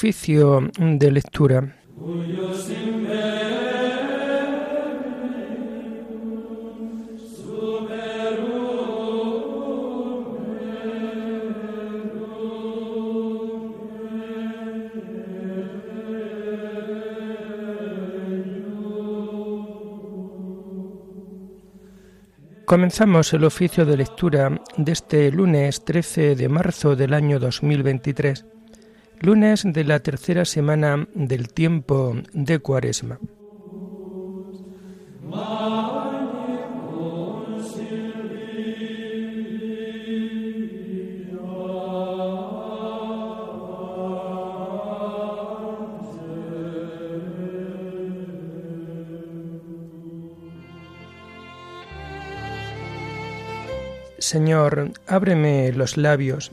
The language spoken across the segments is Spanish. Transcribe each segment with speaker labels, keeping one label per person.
Speaker 1: Oficio de lectura. Comenzamos el oficio de lectura de este lunes 13 de marzo del año 2023, lunes de la tercera semana del tiempo de Cuaresma. Señor, ábreme los labios,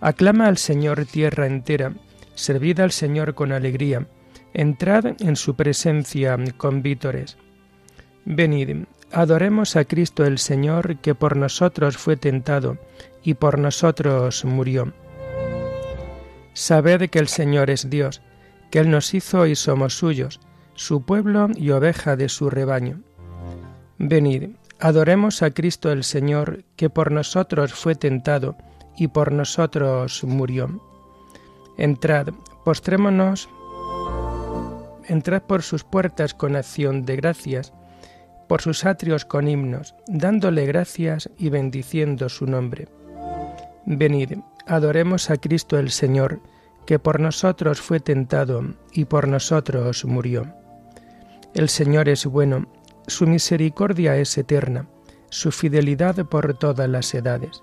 Speaker 1: Aclama al Señor tierra entera, servid al Señor con alegría, entrad en su presencia con vítores. Venid, adoremos a Cristo el Señor, que por nosotros fue tentado y por nosotros murió. Sabed que el Señor es Dios, que Él nos hizo y somos suyos, su pueblo y oveja de su rebaño. Venid, Adoremos a Cristo el Señor, que por nosotros fue tentado y por nosotros murió. Entrad, postrémonos, entrad por sus puertas con acción de gracias, por sus atrios con himnos, dándole gracias y bendiciendo su nombre. Venid, adoremos a Cristo el Señor, que por nosotros fue tentado y por nosotros murió. El Señor es bueno su misericordia es eterna, su fidelidad por todas las edades.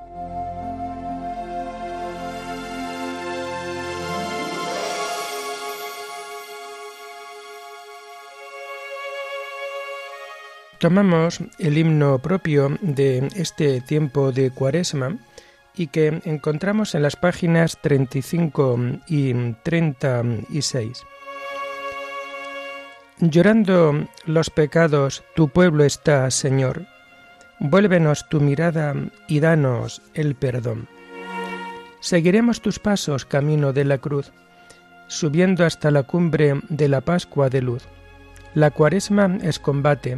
Speaker 1: Tomamos el himno propio de este tiempo de Cuaresma y que encontramos en las páginas 35 y 36. Llorando los pecados, tu pueblo está, Señor. Vuélvenos tu mirada y danos el perdón. Seguiremos tus pasos camino de la cruz, subiendo hasta la cumbre de la Pascua de luz. La cuaresma es combate,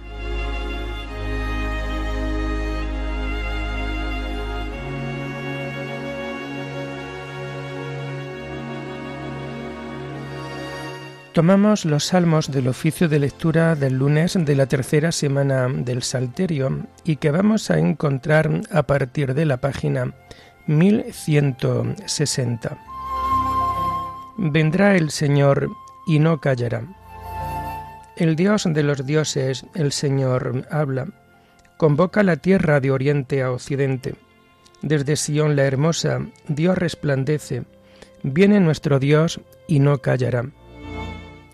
Speaker 1: Tomamos los salmos del oficio de lectura del lunes de la tercera semana del Salterio y que vamos a encontrar a partir de la página 1160. Vendrá el Señor y no callará. El Dios de los dioses, el Señor, habla. Convoca la tierra de oriente a occidente. Desde Sión la hermosa, Dios resplandece. Viene nuestro Dios y no callará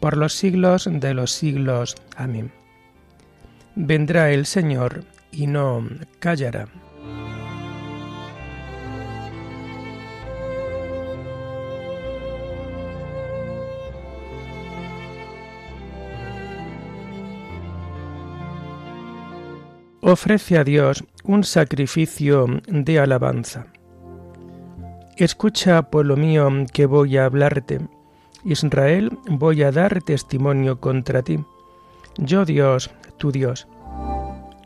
Speaker 1: por los siglos de los siglos. Amén. Vendrá el Señor y no callará. Ofrece a Dios un sacrificio de alabanza. Escucha, pueblo mío, que voy a hablarte. Israel, voy a dar testimonio contra ti. Yo Dios, tu Dios.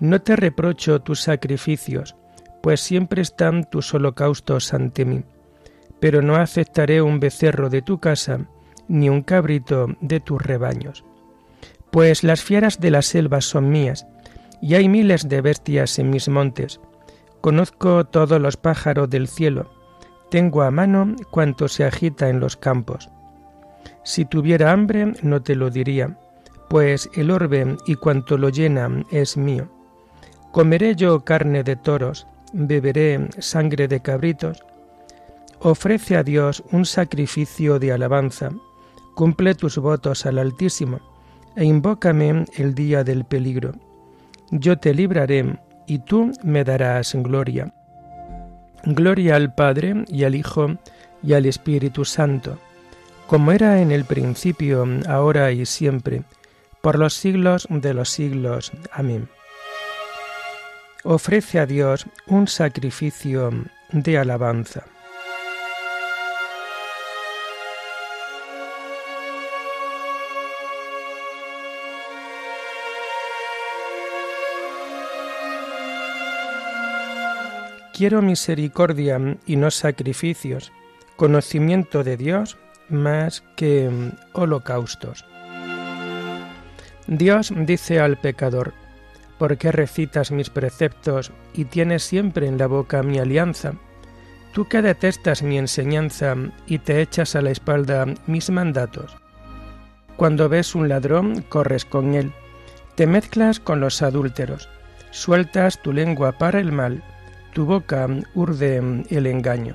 Speaker 1: No te reprocho tus sacrificios, pues siempre están tus holocaustos ante mí. Pero no aceptaré un becerro de tu casa, ni un cabrito de tus rebaños. Pues las fieras de la selva son mías, y hay miles de bestias en mis montes. Conozco todos los pájaros del cielo tengo a mano cuanto se agita en los campos. Si tuviera hambre no te lo diría, pues el orbe y cuanto lo llena es mío. Comeré yo carne de toros, beberé sangre de cabritos. Ofrece a Dios un sacrificio de alabanza, cumple tus votos al Altísimo, e invócame el día del peligro. Yo te libraré, y tú me darás gloria. Gloria al Padre y al Hijo y al Espíritu Santo, como era en el principio, ahora y siempre, por los siglos de los siglos. Amén. Ofrece a Dios un sacrificio de alabanza. Quiero misericordia y no sacrificios, conocimiento de Dios más que mm, holocaustos. Dios dice al pecador, ¿por qué recitas mis preceptos y tienes siempre en la boca mi alianza? Tú que detestas mi enseñanza y te echas a la espalda mis mandatos. Cuando ves un ladrón, corres con él, te mezclas con los adúlteros, sueltas tu lengua para el mal, tu boca urde el engaño.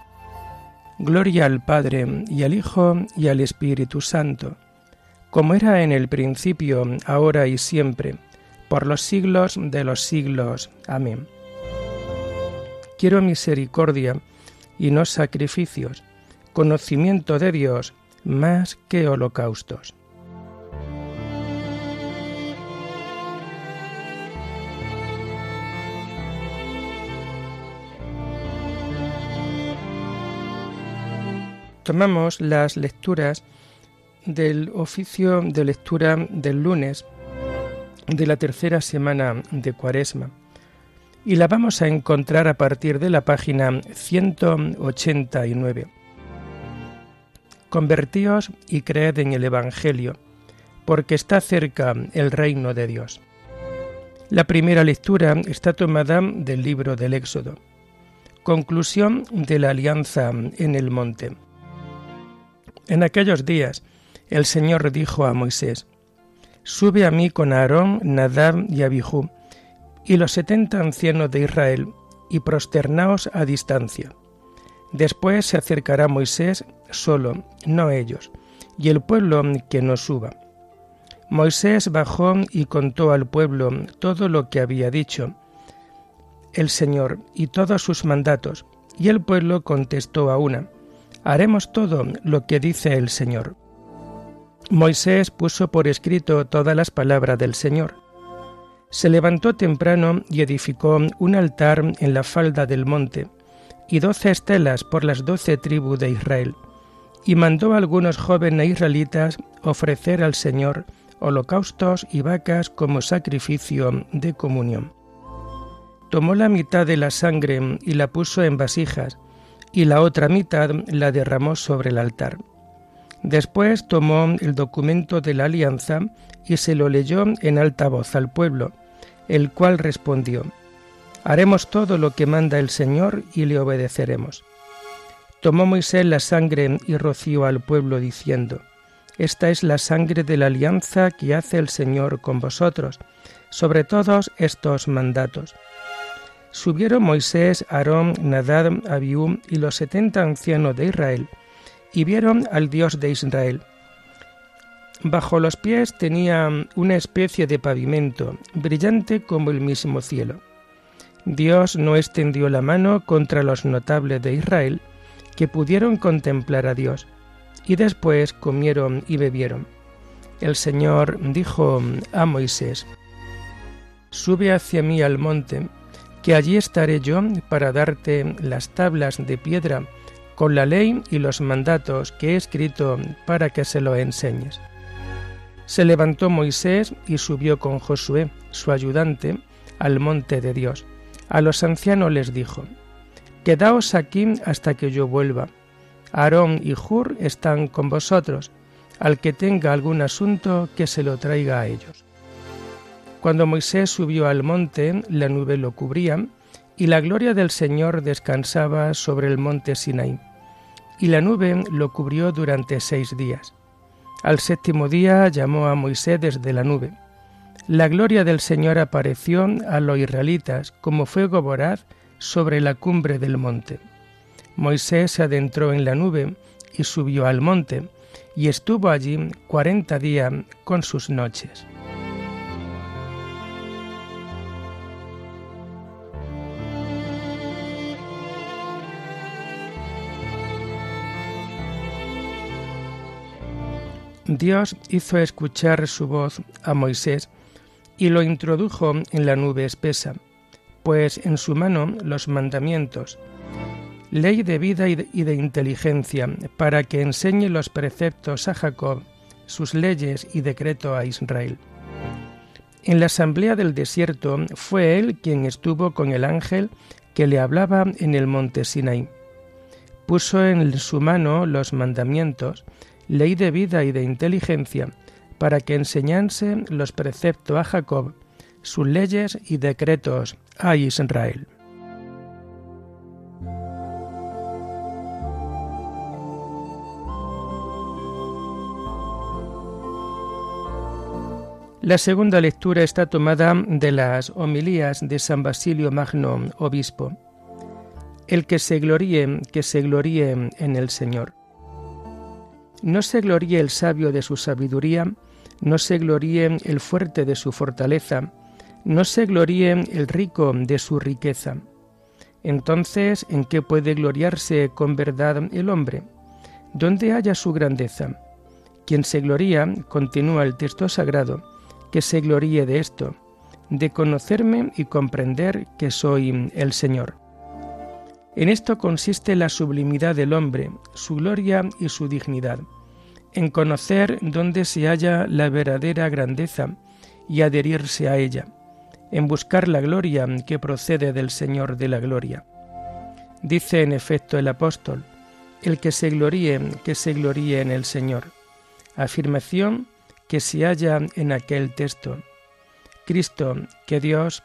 Speaker 1: Gloria al Padre y al Hijo y al Espíritu Santo, como era en el principio, ahora y siempre, por los siglos de los siglos. Amén. Quiero misericordia y no sacrificios, conocimiento de Dios más que holocaustos. Tomamos las lecturas del oficio de lectura del lunes de la tercera semana de Cuaresma y la vamos a encontrar a partir de la página 189. Convertíos y creed en el Evangelio, porque está cerca el reino de Dios. La primera lectura está tomada del libro del Éxodo. Conclusión de la alianza en el monte. En aquellos días el Señor dijo a Moisés, Sube a mí con Aarón, Nadab y Abijú, y los setenta ancianos de Israel, y prosternaos a distancia. Después se acercará Moisés solo, no ellos, y el pueblo que no suba. Moisés bajó y contó al pueblo todo lo que había dicho el Señor y todos sus mandatos, y el pueblo contestó a una, haremos todo lo que dice el Señor. Moisés puso por escrito todas las palabras del Señor. Se levantó temprano y edificó un altar en la falda del monte, y doce estelas por las doce tribus de Israel, y mandó a algunos jóvenes israelitas ofrecer al Señor holocaustos y vacas como sacrificio de comunión. Tomó la mitad de la sangre y la puso en vasijas, y la otra mitad la derramó sobre el altar. Después tomó el documento de la alianza y se lo leyó en alta voz al pueblo, el cual respondió, Haremos todo lo que manda el Señor y le obedeceremos. Tomó Moisés la sangre y roció al pueblo diciendo, Esta es la sangre de la alianza que hace el Señor con vosotros, sobre todos estos mandatos. Subieron Moisés, Aarón, Nadab, Abiú y los setenta ancianos de Israel, y vieron al Dios de Israel. Bajo los pies tenía una especie de pavimento, brillante como el mismo cielo. Dios no extendió la mano contra los notables de Israel, que pudieron contemplar a Dios, y después comieron y bebieron. El Señor dijo a Moisés, Sube hacia mí al monte, que allí estaré yo para darte las tablas de piedra con la ley y los mandatos que he escrito para que se lo enseñes. Se levantó Moisés y subió con Josué, su ayudante, al monte de Dios. A los ancianos les dijo, Quedaos aquí hasta que yo vuelva. Aarón y Hur están con vosotros. Al que tenga algún asunto, que se lo traiga a ellos. Cuando Moisés subió al monte, la nube lo cubría, y la gloria del Señor descansaba sobre el monte Sinaí. Y la nube lo cubrió durante seis días. Al séptimo día llamó a Moisés desde la nube. La gloria del Señor apareció a los israelitas como fuego voraz sobre la cumbre del monte. Moisés se adentró en la nube y subió al monte, y estuvo allí cuarenta días con sus noches. Dios hizo escuchar su voz a Moisés y lo introdujo en la nube espesa, pues en su mano los mandamientos, ley de vida y de, inteligencia, para que enseñe los preceptos a Jacob, sus leyes y decreto a Israel. En la asamblea del desierto fue él quien estuvo con el ángel que le hablaba en el monte Sinai. Puso en su mano los mandamientos, ley de vida y de inteligencia, para que enseñase los preceptos a Jacob, sus leyes y decretos a Israel. La segunda lectura está tomada de las homilías de San Basilio Magno, obispo. El que se gloríe, que se gloríe en el Señor. No se gloríe el sabio de su sabiduría, no se gloríe el fuerte de su fortaleza, no se gloríe el rico de su riqueza. Entonces, ¿en qué puede gloriarse con verdad el hombre? ¿Dónde haya su grandeza? Quien se gloría, continúa el texto sagrado, que se gloríe de esto, de conocerme y comprender que soy el Señor. En esto consiste la sublimidad del hombre, su gloria y su dignidad en conocer dónde se halla la verdadera grandeza y adherirse a ella, en buscar la gloria que procede del Señor de la gloria. Dice en efecto el apóstol, el que se gloríe, que se gloríe en el Señor. Afirmación que se halla en aquel texto. Cristo, que Dios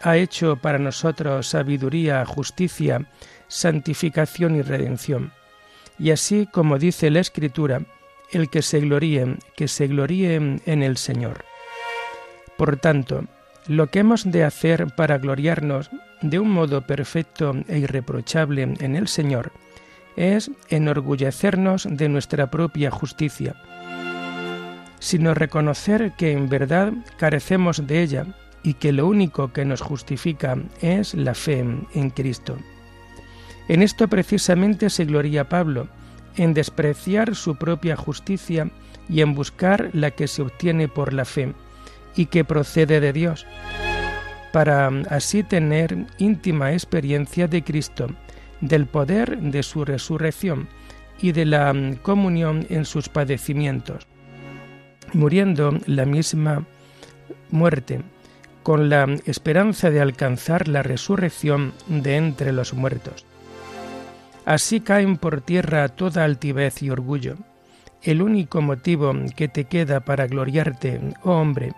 Speaker 1: ha hecho para nosotros sabiduría, justicia, santificación y redención. Y así como dice la Escritura, el que se gloríe, que se gloríe en el Señor. Por tanto, lo que hemos de hacer para gloriarnos de un modo perfecto e irreprochable en el Señor es enorgullecernos de nuestra propia justicia, sino reconocer que en verdad carecemos de ella y que lo único que nos justifica es la fe en Cristo. En esto precisamente se gloria Pablo, en despreciar su propia justicia y en buscar la que se obtiene por la fe y que procede de Dios, para así tener íntima experiencia de Cristo, del poder de su resurrección y de la comunión en sus padecimientos, muriendo la misma muerte, con la esperanza de alcanzar la resurrección de entre los muertos. Así caen por tierra toda altivez y orgullo, el único motivo que te queda para gloriarte, oh hombre,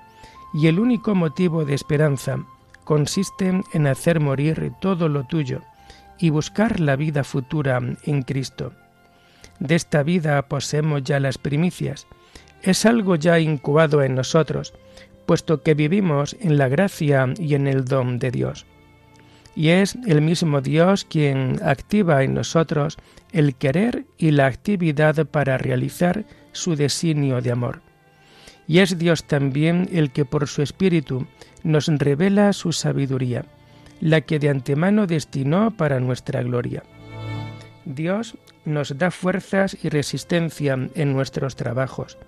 Speaker 1: y el único motivo de esperanza consiste en hacer morir todo lo tuyo y buscar la vida futura en Cristo. De esta vida poseemos ya las primicias. Es algo ya incubado en nosotros, puesto que vivimos en la gracia y en el don de Dios. Y es el mismo Dios quien activa en nosotros el querer y la actividad para realizar su designio de amor. Y es Dios también el que por su Espíritu nos revela su sabiduría, la que de antemano destinó para nuestra gloria. Dios nos da fuerzas y resistencia en nuestros trabajos.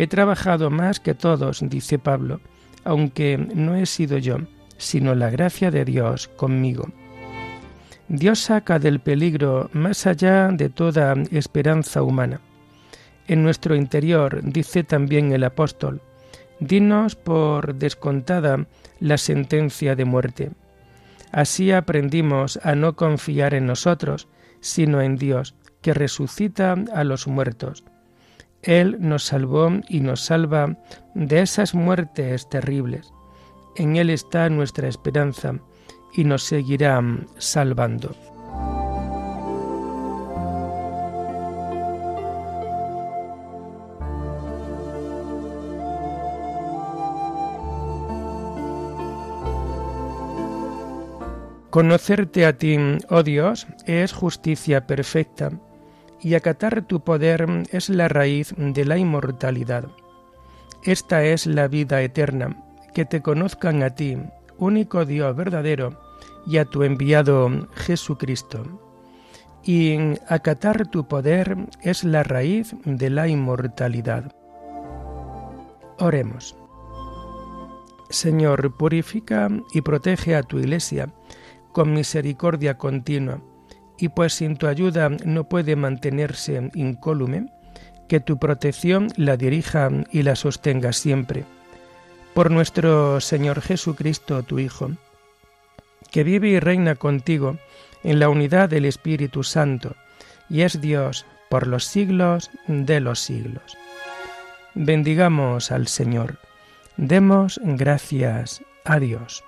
Speaker 1: He trabajado más que todos, dice Pablo, aunque no he sido yo, sino la gracia de Dios conmigo. Dios saca del peligro más allá de toda esperanza humana. En nuestro interior, dice también el apóstol, dinos por descontada la sentencia de muerte. Así aprendimos a no confiar en nosotros, sino en Dios, que resucita a los muertos. Él nos salvó y nos salva de esas muertes terribles. En Él está nuestra esperanza y nos seguirá salvando. Conocerte a ti, oh Dios, es justicia perfecta, y acatar tu poder es la raíz de la inmortalidad. Esta es la vida eterna, que te conozcan a ti, único Dios verdadero, y a tu enviado Jesucristo. Y acatar tu poder es la raíz de la inmortalidad. Oremos. Señor, purifica y protege a tu iglesia con misericordia continua, y pues sin tu ayuda no puede mantenerse incólume, que tu protección la dirija y la sostenga siempre. Por nuestro Señor Jesucristo, tu Hijo, que vive y reina contigo en la unidad del Espíritu Santo, y es Dios por los siglos de los siglos. Bendigamos al Señor. Demos gracias a Dios.